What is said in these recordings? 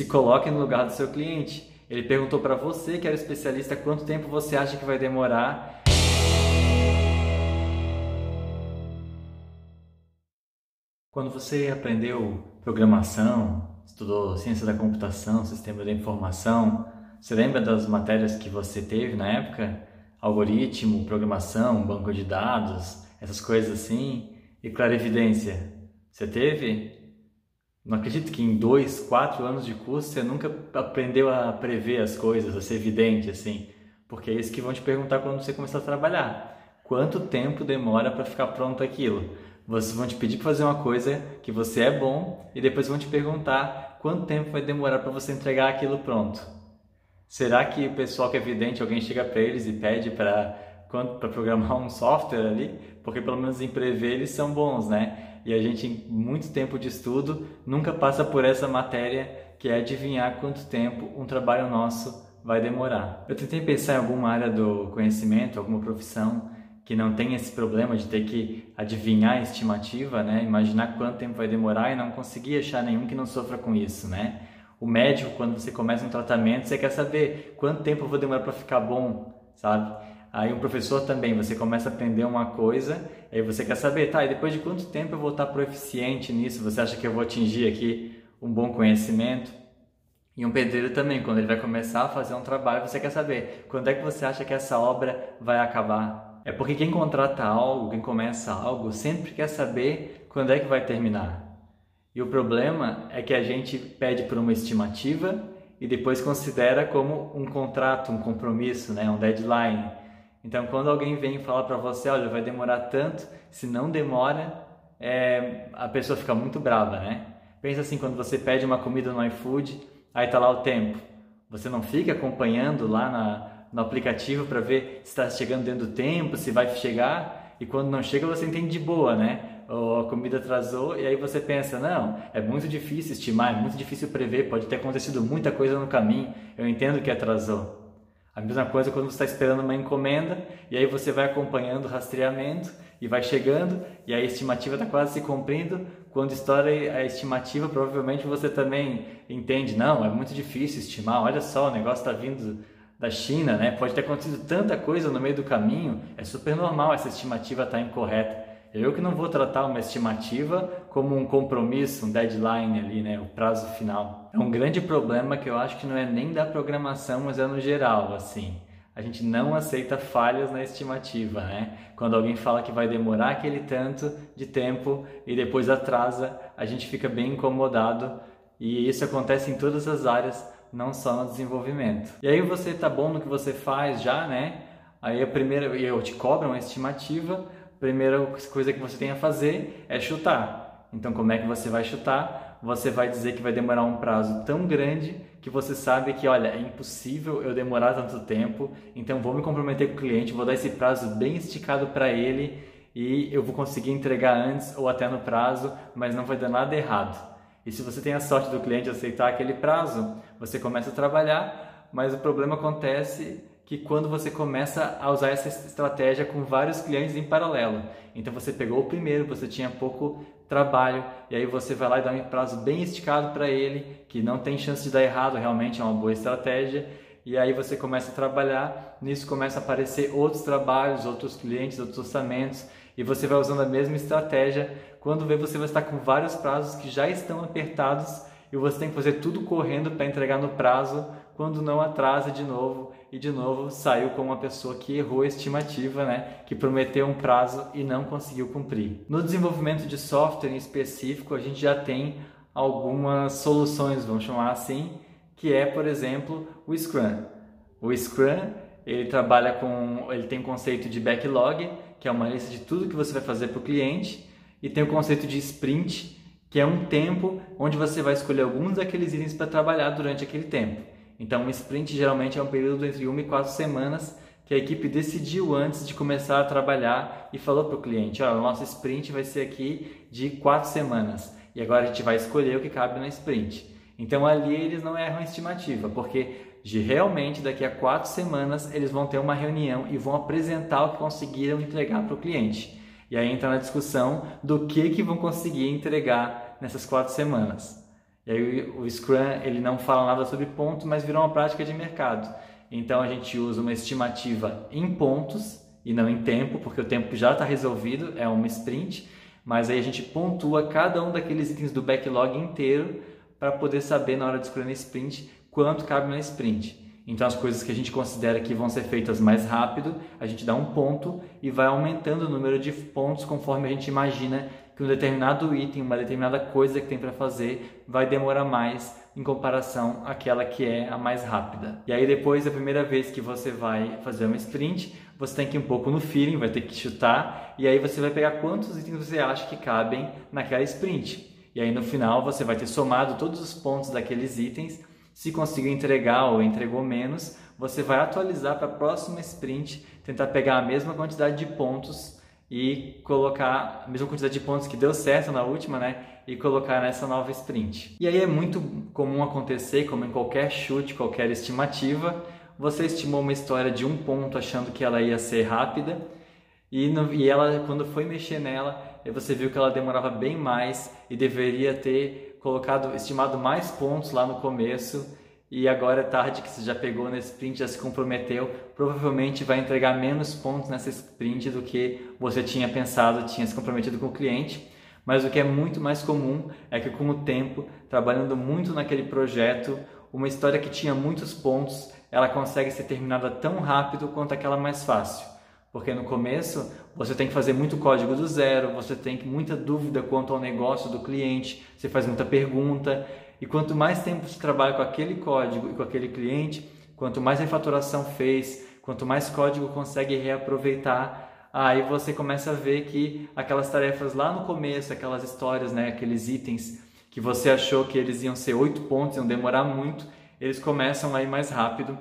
Se coloque no lugar do seu cliente. Ele perguntou para você, que era especialista, quanto tempo você acha que vai demorar. Quando você aprendeu programação, estudou ciência da computação, sistema da informação, você lembra das matérias que você teve na época? Algoritmo, programação, banco de dados, essas coisas assim? E clarividência? Você teve? Não acredito que em dois, quatro anos de curso você nunca aprendeu a prever as coisas, a ser evidente assim. Porque é isso que vão te perguntar quando você começar a trabalhar. Quanto tempo demora para ficar pronto aquilo? Vocês vão te pedir para fazer uma coisa que você é bom e depois vão te perguntar quanto tempo vai demorar para você entregar aquilo pronto. Será que o pessoal que é vidente, alguém chega para eles e pede para programar um software ali? Porque pelo menos em prever eles são bons, né? E a gente, em muito tempo de estudo, nunca passa por essa matéria que é adivinhar quanto tempo um trabalho nosso vai demorar. Eu tentei pensar em alguma área do conhecimento, alguma profissão que não tem esse problema de ter que adivinhar a estimativa, né? Imaginar quanto tempo vai demorar e não conseguir achar nenhum que não sofra com isso, né? O médico, quando você começa um tratamento, você quer saber quanto tempo eu vou demorar para ficar bom, sabe? Aí um professor também, você começa a aprender uma coisa, aí você quer saber, tá, e depois de quanto tempo eu vou estar proficiente nisso? Você acha que eu vou atingir aqui um bom conhecimento? E um pedreiro também, quando ele vai começar a fazer um trabalho, você quer saber quando é que você acha que essa obra vai acabar? É porque quem contrata algo, quem começa algo, sempre quer saber quando é que vai terminar. E o problema é que a gente pede por uma estimativa e depois considera como um contrato, um compromisso, né? um deadline. Então, quando alguém vem falar para você, olha, vai demorar tanto, se não demora, é, a pessoa fica muito brava, né? Pensa assim, quando você pede uma comida no iFood, aí tá lá o tempo. Você não fica acompanhando lá na, no aplicativo para ver se está chegando dentro do tempo, se vai chegar, e quando não chega você entende de boa, né? ou a comida atrasou e aí você pensa, não, é muito difícil estimar, é muito difícil prever, pode ter acontecido muita coisa no caminho, eu entendo que atrasou. A mesma coisa quando você está esperando uma encomenda e aí você vai acompanhando o rastreamento e vai chegando e a estimativa está quase se cumprindo. Quando estoura a estimativa, provavelmente você também entende, não, é muito difícil estimar, olha só, o negócio está vindo da China, né? pode ter acontecido tanta coisa no meio do caminho, é super normal essa estimativa estar tá incorreta. Eu que não vou tratar uma estimativa como um compromisso, um deadline ali, né, o prazo final. É um grande problema que eu acho que não é nem da programação, mas é no geral, assim. A gente não aceita falhas na estimativa, né? Quando alguém fala que vai demorar aquele tanto de tempo e depois atrasa, a gente fica bem incomodado e isso acontece em todas as áreas, não só no desenvolvimento. E aí você tá bom no que você faz já, né? Aí a primeira, eu te cobro uma estimativa, primeira coisa que você tem a fazer é chutar. Então, como é que você vai chutar? Você vai dizer que vai demorar um prazo tão grande que você sabe que, olha, é impossível eu demorar tanto tempo, então vou me comprometer com o cliente, vou dar esse prazo bem esticado para ele e eu vou conseguir entregar antes ou até no prazo, mas não vai dar nada errado. E se você tem a sorte do cliente aceitar aquele prazo, você começa a trabalhar, mas o problema acontece que quando você começa a usar essa estratégia com vários clientes em paralelo. Então você pegou o primeiro, você tinha pouco trabalho e aí você vai lá e dá um prazo bem esticado para ele, que não tem chance de dar errado, realmente é uma boa estratégia. E aí você começa a trabalhar, nisso começa a aparecer outros trabalhos, outros clientes, outros orçamentos, e você vai usando a mesma estratégia. Quando vê, você vai estar com vários prazos que já estão apertados e você tem que fazer tudo correndo para entregar no prazo, quando não atrasa de novo e de novo saiu como uma pessoa que errou a estimativa, né? que prometeu um prazo e não conseguiu cumprir. No desenvolvimento de software em específico, a gente já tem algumas soluções, vamos chamar assim, que é, por exemplo, o Scrum. O Scrum, ele trabalha com, ele tem o conceito de backlog, que é uma lista de tudo que você vai fazer para o cliente, e tem o conceito de sprint, que é um tempo onde você vai escolher alguns daqueles itens para trabalhar durante aquele tempo. Então, um sprint geralmente é um período entre uma e quatro semanas que a equipe decidiu antes de começar a trabalhar e falou para o cliente: olha, o nosso sprint vai ser aqui de quatro semanas e agora a gente vai escolher o que cabe na sprint. Então, ali eles não erram a estimativa, porque de realmente daqui a quatro semanas eles vão ter uma reunião e vão apresentar o que conseguiram entregar para o cliente. E aí entra na discussão do que, que vão conseguir entregar nessas quatro semanas. E aí o Scrum ele não fala nada sobre pontos, mas virou uma prática de mercado. Então a gente usa uma estimativa em pontos e não em tempo, porque o tempo já está resolvido, é uma sprint, mas aí a gente pontua cada um daqueles itens do backlog inteiro para poder saber na hora de escolher na sprint quanto cabe na sprint. Então as coisas que a gente considera que vão ser feitas mais rápido, a gente dá um ponto e vai aumentando o número de pontos conforme a gente imagina que um determinado item, uma determinada coisa que tem para fazer vai demorar mais em comparação àquela que é a mais rápida. E aí depois, a primeira vez que você vai fazer uma sprint, você tem que ir um pouco no feeling, vai ter que chutar, e aí você vai pegar quantos itens você acha que cabem naquela sprint. E aí no final você vai ter somado todos os pontos daqueles itens. Se conseguiu entregar ou entregou menos, você vai atualizar para a próxima sprint, tentar pegar a mesma quantidade de pontos e colocar a mesma quantidade de pontos que deu certo na última, né? E colocar nessa nova sprint. E aí é muito comum acontecer, como em qualquer chute, qualquer estimativa, você estimou uma história de um ponto achando que ela ia ser rápida e, no, e ela, quando foi mexer nela, você viu que ela demorava bem mais e deveria ter colocado, estimado mais pontos lá no começo e agora é tarde que você já pegou nesse sprint, já se comprometeu, provavelmente vai entregar menos pontos nessa sprint do que você tinha pensado, tinha se comprometido com o cliente. Mas o que é muito mais comum é que com o tempo, trabalhando muito naquele projeto, uma história que tinha muitos pontos, ela consegue ser terminada tão rápido quanto aquela mais fácil. Porque no começo você tem que fazer muito código do zero, você tem muita dúvida quanto ao negócio do cliente, você faz muita pergunta e quanto mais tempo você trabalha com aquele código e com aquele cliente, quanto mais refatoração fez, quanto mais código consegue reaproveitar, aí você começa a ver que aquelas tarefas lá no começo, aquelas histórias, né, aqueles itens que você achou que eles iam ser oito pontos, iam demorar muito, eles começam a ir mais rápido,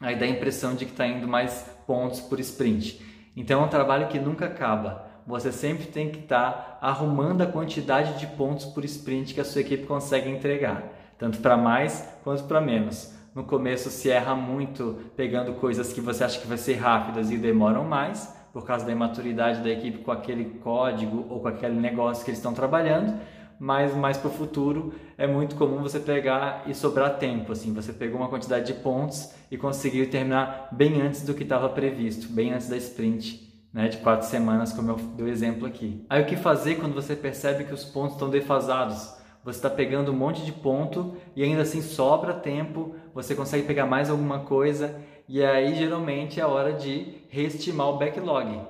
aí dá a impressão de que está indo mais pontos por sprint. Então é um trabalho que nunca acaba você sempre tem que estar tá arrumando a quantidade de pontos por sprint que a sua equipe consegue entregar, tanto para mais quanto para menos. No começo se erra muito pegando coisas que você acha que vai ser rápidas e demoram mais, por causa da imaturidade da equipe com aquele código ou com aquele negócio que eles estão trabalhando, mas mais para o futuro é muito comum você pegar e sobrar tempo, assim, você pegou uma quantidade de pontos e conseguiu terminar bem antes do que estava previsto, bem antes da sprint né, de quatro semanas, como eu dei exemplo aqui. Aí o que fazer quando você percebe que os pontos estão defasados? Você está pegando um monte de ponto e ainda assim sobra tempo, você consegue pegar mais alguma coisa e aí geralmente é a hora de reestimar o backlog.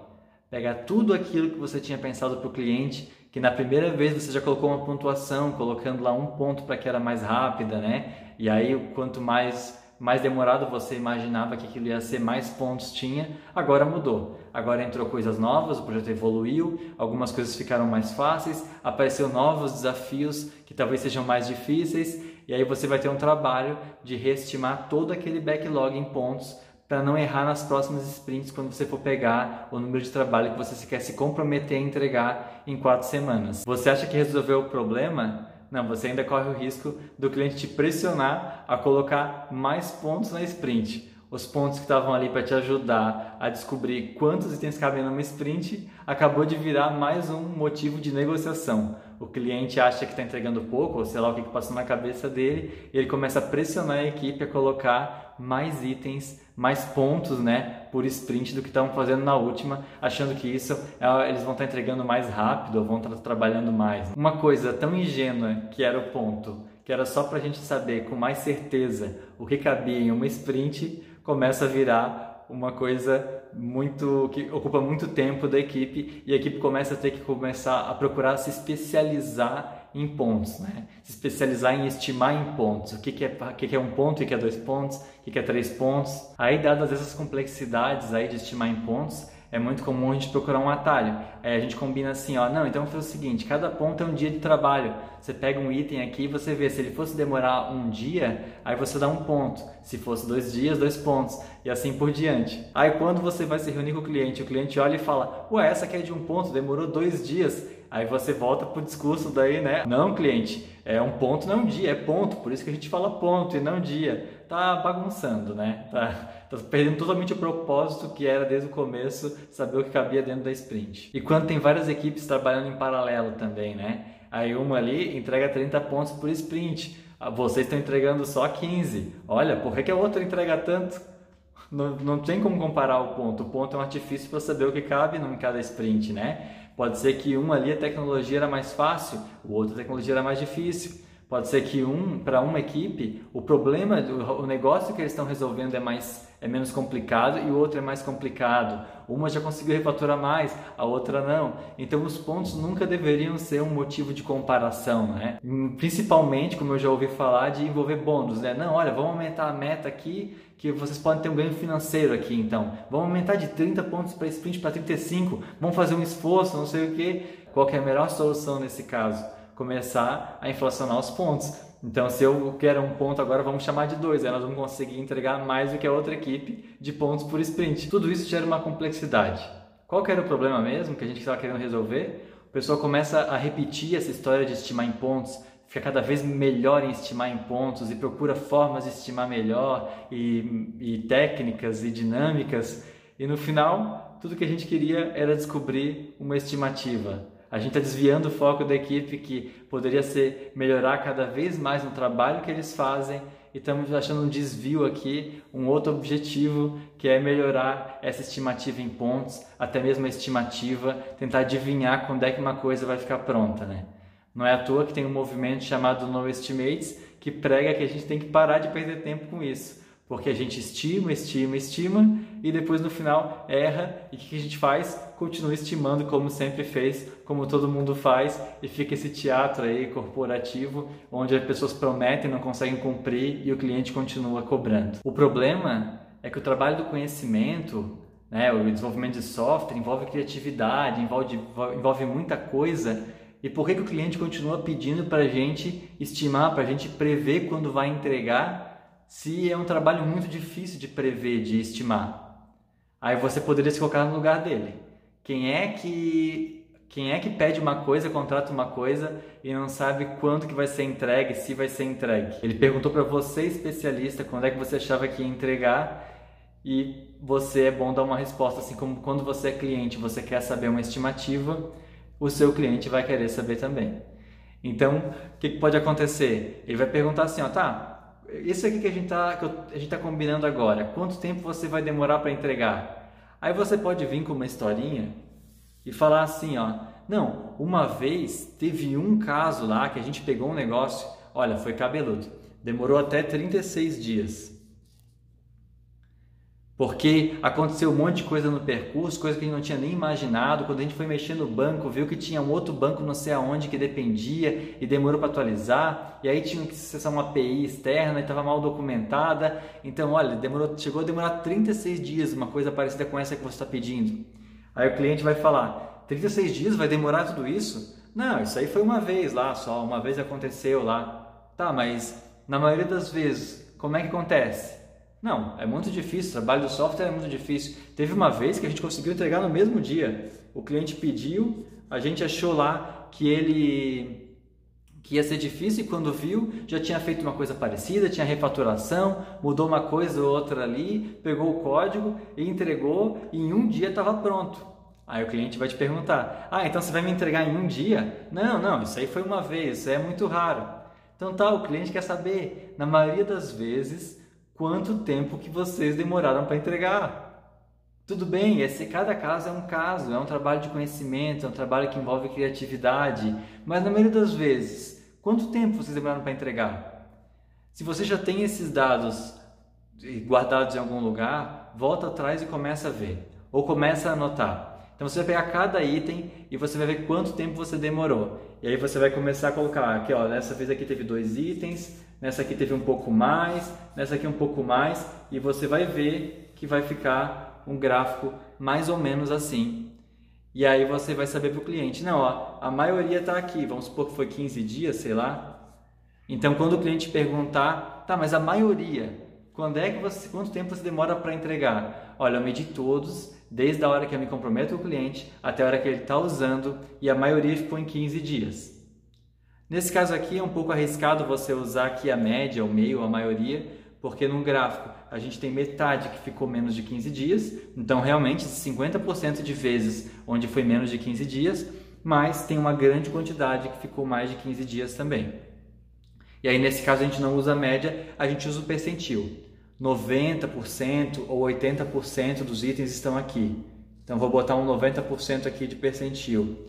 Pegar tudo aquilo que você tinha pensado para o cliente, que na primeira vez você já colocou uma pontuação, colocando lá um ponto para que era mais rápida, né? E aí quanto mais mais demorado você imaginava que aquilo ia ser, mais pontos tinha, agora mudou. Agora entrou coisas novas, o projeto evoluiu, algumas coisas ficaram mais fáceis, apareceu novos desafios que talvez sejam mais difíceis, e aí você vai ter um trabalho de reestimar todo aquele backlog em pontos para não errar nas próximas sprints quando você for pegar o número de trabalho que você quer se comprometer a entregar em quatro semanas. Você acha que resolveu o problema? Não, você ainda corre o risco do cliente te pressionar a colocar mais pontos na sprint. Os pontos que estavam ali para te ajudar a descobrir quantos itens cabem numa sprint acabou de virar mais um motivo de negociação. O cliente acha que está entregando pouco, ou sei lá o que, que passou na cabeça dele, e ele começa a pressionar a equipe a colocar mais itens mais pontos né, por sprint do que estavam fazendo na última, achando que isso é, eles vão estar entregando mais rápido ou vão estar trabalhando mais. Uma coisa tão ingênua que era o ponto, que era só para a gente saber com mais certeza o que cabia em uma sprint, começa a virar uma coisa muito que ocupa muito tempo da equipe e a equipe começa a ter que começar a procurar se especializar em pontos, né? se especializar em estimar em pontos, o que, que, é, o que, que é um ponto, o que é dois pontos, o que, que é três pontos. Aí, dadas essas complexidades aí de estimar em pontos, é muito comum a gente procurar um atalho. Aí a gente combina assim, ó, não, então foi o seguinte, cada ponto é um dia de trabalho. Você pega um item aqui e você vê, se ele fosse demorar um dia, aí você dá um ponto. Se fosse dois dias, dois pontos. E assim por diante. Aí quando você vai se reunir com o cliente, o cliente olha e fala, ué, essa aqui é de um ponto, demorou dois dias. Aí você volta pro discurso daí, né? Não, cliente, é um ponto, não é um dia, é ponto. Por isso que a gente fala ponto e não dia. Tá bagunçando, né? Tá, tá perdendo totalmente o propósito que era desde o começo saber o que cabia dentro da sprint. E quando tem várias equipes trabalhando em paralelo também, né? Aí uma ali entrega 30 pontos por sprint. Ah, vocês estão entregando só 15. Olha, por que, que a outra entrega tanto? Não, não tem como comparar o ponto. O ponto é um artifício para saber o que cabe em cada sprint, né? Pode ser que um ali a tecnologia era mais fácil, o outro a tecnologia era mais difícil. Pode ser que um para uma equipe o problema, o negócio que eles estão resolvendo é mais é menos complicado e o outro é mais complicado. Uma já conseguiu refaturar mais, a outra não. Então os pontos nunca deveriam ser um motivo de comparação, né? Principalmente, como eu já ouvi falar, de envolver bônus, né? Não, olha, vamos aumentar a meta aqui, que vocês podem ter um ganho financeiro aqui, então. Vamos aumentar de 30 pontos para sprint para 35. Vamos fazer um esforço, não sei o que. Qual que é a melhor solução nesse caso? Começar a inflacionar os pontos então, se eu quero um ponto agora, vamos chamar de dois. Aí nós vamos conseguir entregar mais do que a outra equipe de pontos por sprint. Tudo isso gera uma complexidade. Qual que era o problema mesmo que a gente estava querendo resolver? O pessoal começa a repetir essa história de estimar em pontos, fica cada vez melhor em estimar em pontos e procura formas de estimar melhor e, e técnicas e dinâmicas. E no final, tudo que a gente queria era descobrir uma estimativa a gente está desviando o foco da equipe que poderia ser melhorar cada vez mais no trabalho que eles fazem e estamos achando um desvio aqui, um outro objetivo que é melhorar essa estimativa em pontos, até mesmo a estimativa, tentar adivinhar quando é que uma coisa vai ficar pronta, né? Não é à toa que tem um movimento chamado No Estimates que prega que a gente tem que parar de perder tempo com isso porque a gente estima, estima, estima e depois no final erra e o que a gente faz? Continua estimando como sempre fez, como todo mundo faz e fica esse teatro aí corporativo onde as pessoas prometem, não conseguem cumprir e o cliente continua cobrando. O problema é que o trabalho do conhecimento, né, o desenvolvimento de software envolve criatividade, envolve, envolve muita coisa e por que, que o cliente continua pedindo para a gente estimar, para a gente prever quando vai entregar se é um trabalho muito difícil de prever, de estimar. Aí você poderia se colocar no lugar dele. Quem é que quem é que pede uma coisa, contrata uma coisa e não sabe quanto que vai ser entregue, se vai ser entregue? Ele perguntou para você, especialista, quando é que você achava que ia entregar e você é bom dar uma resposta, assim como quando você é cliente, você quer saber uma estimativa, o seu cliente vai querer saber também. Então, o que, que pode acontecer? Ele vai perguntar assim, ó, tá, isso aqui que a gente está tá combinando agora, quanto tempo você vai demorar para entregar? Aí você pode vir com uma historinha e falar assim, ó, não, uma vez teve um caso lá que a gente pegou um negócio, olha, foi cabeludo, demorou até 36 dias. Porque aconteceu um monte de coisa no percurso, coisa que a gente não tinha nem imaginado. Quando a gente foi mexer no banco, viu que tinha um outro banco não sei aonde que dependia e demorou para atualizar. E aí tinha que acessar uma API externa e estava mal documentada. Então, olha, demorou, chegou a demorar 36 dias uma coisa parecida com essa que você está pedindo. Aí o cliente vai falar: 36 dias vai demorar tudo isso? Não, isso aí foi uma vez lá só, uma vez aconteceu lá. Tá, mas na maioria das vezes, como é que acontece? Não, é muito difícil. O trabalho do software é muito difícil. Teve uma vez que a gente conseguiu entregar no mesmo dia. O cliente pediu, a gente achou lá que ele que ia ser difícil e quando viu já tinha feito uma coisa parecida, tinha refaturação, mudou uma coisa ou outra ali, pegou o código e entregou e em um dia estava pronto. Aí o cliente vai te perguntar: Ah, então você vai me entregar em um dia? Não, não, isso aí foi uma vez, isso é muito raro. Então tá, o cliente quer saber, na maioria das vezes, quanto tempo que vocês demoraram para entregar. Tudo bem, esse, cada caso é um caso, é um trabalho de conhecimento, é um trabalho que envolve criatividade, mas na maioria das vezes, quanto tempo vocês demoraram para entregar? Se você já tem esses dados guardados em algum lugar, volta atrás e começa a ver, ou começa a anotar. Então você vai pegar cada item e você vai ver quanto tempo você demorou. E aí você vai começar a colocar aqui, ó, nessa vez aqui teve dois itens, nessa aqui teve um pouco mais, nessa aqui um pouco mais, e você vai ver que vai ficar um gráfico mais ou menos assim. E aí você vai saber para o cliente, não, ó, a maioria está aqui, vamos supor que foi 15 dias, sei lá. Então quando o cliente perguntar, tá, mas a maioria, quando é que você, quanto tempo você demora para entregar? Olha, eu medi todos, desde a hora que eu me comprometo com o cliente até a hora que ele está usando, e a maioria ficou em 15 dias. Nesse caso aqui é um pouco arriscado você usar aqui a média, o meio, a maioria, porque num gráfico a gente tem metade que ficou menos de 15 dias, então realmente 50% de vezes onde foi menos de 15 dias, mas tem uma grande quantidade que ficou mais de 15 dias também. E aí, nesse caso, a gente não usa a média, a gente usa o percentil. 90% ou 80% dos itens estão aqui. Então, vou botar um 90% aqui de percentil.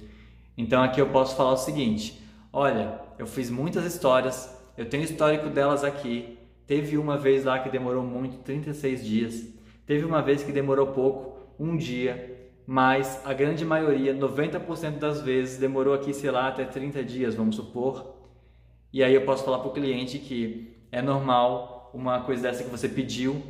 Então, aqui eu posso falar o seguinte: olha, eu fiz muitas histórias, eu tenho histórico delas aqui. Teve uma vez lá que demorou muito, 36 dias. Teve uma vez que demorou pouco, um dia. Mas a grande maioria, 90% das vezes, demorou aqui, sei lá, até 30 dias, vamos supor. E aí eu posso falar para o cliente que é normal uma coisa dessa que você pediu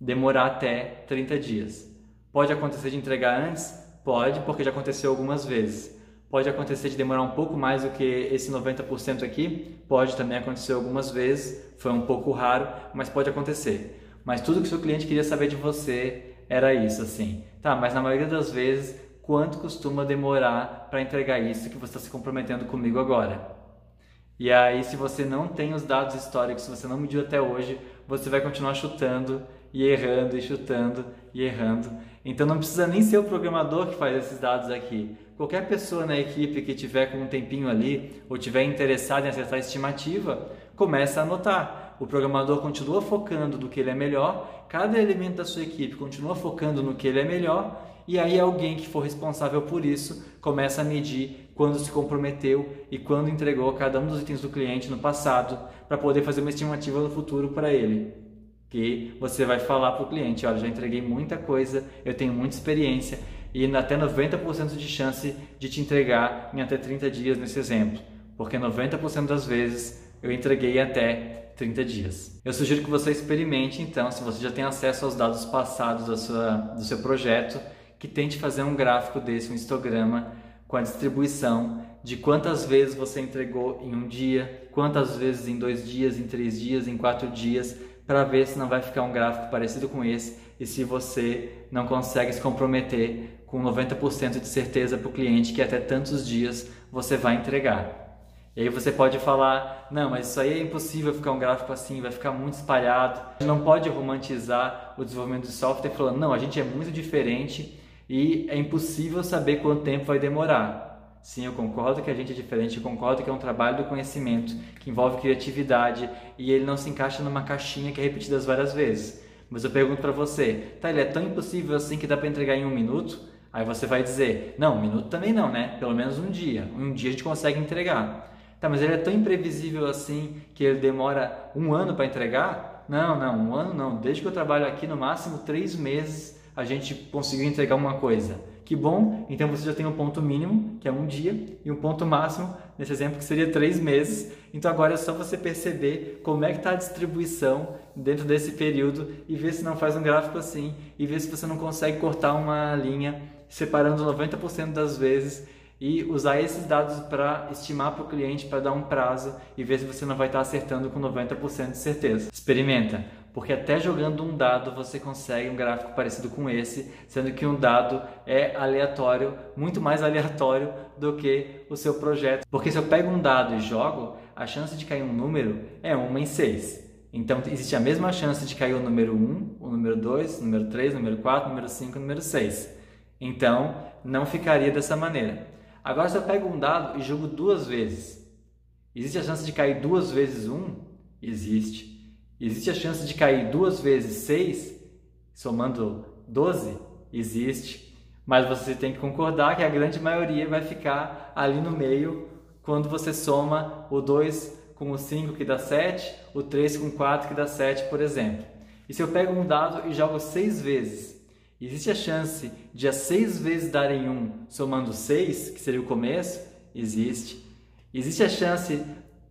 demorar até 30 dias. Pode acontecer de entregar antes? Pode, porque já aconteceu algumas vezes. Pode acontecer de demorar um pouco mais do que esse 90% aqui? Pode também acontecer algumas vezes, foi um pouco raro, mas pode acontecer. Mas tudo que o seu cliente queria saber de você era isso, assim. Tá, mas na maioria das vezes, quanto costuma demorar para entregar isso que você está se comprometendo comigo agora? E aí, se você não tem os dados históricos, se você não mediu até hoje, você vai continuar chutando e errando e chutando e errando. Então não precisa nem ser o programador que faz esses dados aqui. Qualquer pessoa na equipe que tiver com um tempinho ali ou tiver interessado em acertar a estimativa, começa a anotar. O programador continua focando no que ele é melhor, cada elemento da sua equipe continua focando no que ele é melhor, e aí alguém que for responsável por isso começa a medir quando se comprometeu e quando entregou cada um dos itens do cliente no passado para poder fazer uma estimativa no futuro para ele que você vai falar para o cliente, olha, já entreguei muita coisa, eu tenho muita experiência e até 90% de chance de te entregar em até 30 dias nesse exemplo, porque 90% das vezes eu entreguei até 30 dias. Eu sugiro que você experimente então, se você já tem acesso aos dados passados da sua, do seu projeto, que tente fazer um gráfico desse, um histograma com a distribuição de quantas vezes você entregou em um dia, quantas vezes em dois dias, em três dias, em quatro dias, para ver se não vai ficar um gráfico parecido com esse e se você não consegue se comprometer com 90% de certeza para o cliente que até tantos dias você vai entregar. E aí você pode falar, não, mas isso aí é impossível ficar um gráfico assim, vai ficar muito espalhado. A gente não pode romantizar o desenvolvimento de software falando, não, a gente é muito diferente e é impossível saber quanto tempo vai demorar. Sim, eu concordo que a gente é diferente, eu concordo que é um trabalho do conhecimento que envolve criatividade e ele não se encaixa numa caixinha que é repetida várias vezes. Mas eu pergunto para você, tá, ele é tão impossível assim que dá para entregar em um minuto? Aí você vai dizer, não, um minuto também não, né? Pelo menos um dia. Um dia a gente consegue entregar. Tá, mas ele é tão imprevisível assim que ele demora um ano para entregar? Não, não, um ano não. Desde que eu trabalho aqui, no máximo três meses a gente conseguiu entregar uma coisa. Que bom, então você já tem um ponto mínimo, que é um dia, e um ponto máximo, nesse exemplo, que seria três meses. Então agora é só você perceber como é que está a distribuição dentro desse período e ver se não faz um gráfico assim, e ver se você não consegue cortar uma linha separando 90% das vezes e usar esses dados para estimar para o cliente, para dar um prazo e ver se você não vai estar tá acertando com 90% de certeza. Experimenta porque até jogando um dado você consegue um gráfico parecido com esse, sendo que um dado é aleatório, muito mais aleatório do que o seu projeto. Porque se eu pego um dado e jogo, a chance de cair um número é 1 em 6. Então existe a mesma chance de cair o número 1, o número 2, o número 3, o número 4, o número 5, o número 6. Então não ficaria dessa maneira. Agora se eu pego um dado e jogo duas vezes, existe a chance de cair duas vezes 1? Existe. Existe a chance de cair duas vezes 6, somando 12? Existe. Mas você tem que concordar que a grande maioria vai ficar ali no meio quando você soma o 2 com o 5 que dá 7, o 3 com 4 que dá 7, por exemplo. E se eu pego um dado e jogo 6 vezes, existe a chance de as 6 vezes darem 1 somando 6, que seria o começo? Existe. Existe a chance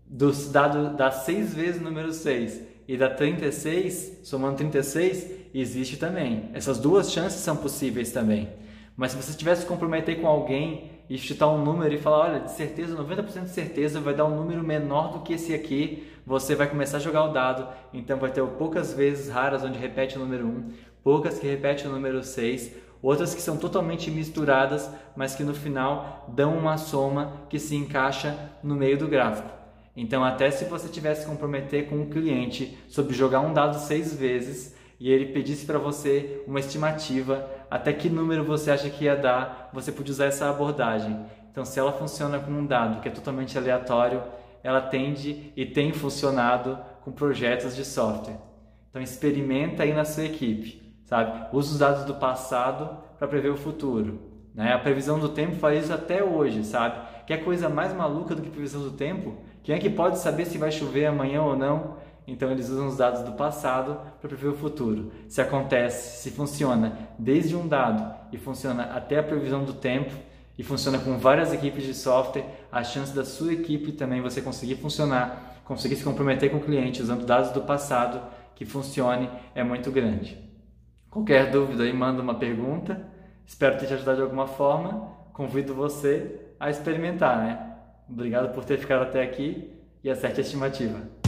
do dado dar 6 vezes o número 6 e da 36, somando 36, existe também. Essas duas chances são possíveis também. Mas se você tivesse que comprometer com alguém e chutar um número e falar, olha, de certeza, 90% de certeza vai dar um número menor do que esse aqui, você vai começar a jogar o dado, então vai ter poucas vezes raras onde repete o número 1, poucas que repete o número 6, outras que são totalmente misturadas, mas que no final dão uma soma que se encaixa no meio do gráfico. Então, até se você tivesse comprometer com um cliente sobre jogar um dado seis vezes e ele pedisse para você uma estimativa, até que número você acha que ia dar, você podia usar essa abordagem. Então, se ela funciona com um dado que é totalmente aleatório, ela tende e tem funcionado com projetos de software. Então, experimenta aí na sua equipe, sabe? Usa os dados do passado para prever o futuro. Né? A previsão do tempo faz isso até hoje, sabe? Que é coisa mais maluca do que previsão do tempo? Quem é que pode saber se vai chover amanhã ou não? Então eles usam os dados do passado para prever o futuro. Se acontece, se funciona desde um dado e funciona até a previsão do tempo e funciona com várias equipes de software, a chance da sua equipe também você conseguir funcionar, conseguir se comprometer com o cliente usando dados do passado que funcione é muito grande. Qualquer dúvida aí manda uma pergunta. Espero ter te ajudado de alguma forma. Convido você a experimentar, né? Obrigado por ter ficado até aqui e acerte a estimativa.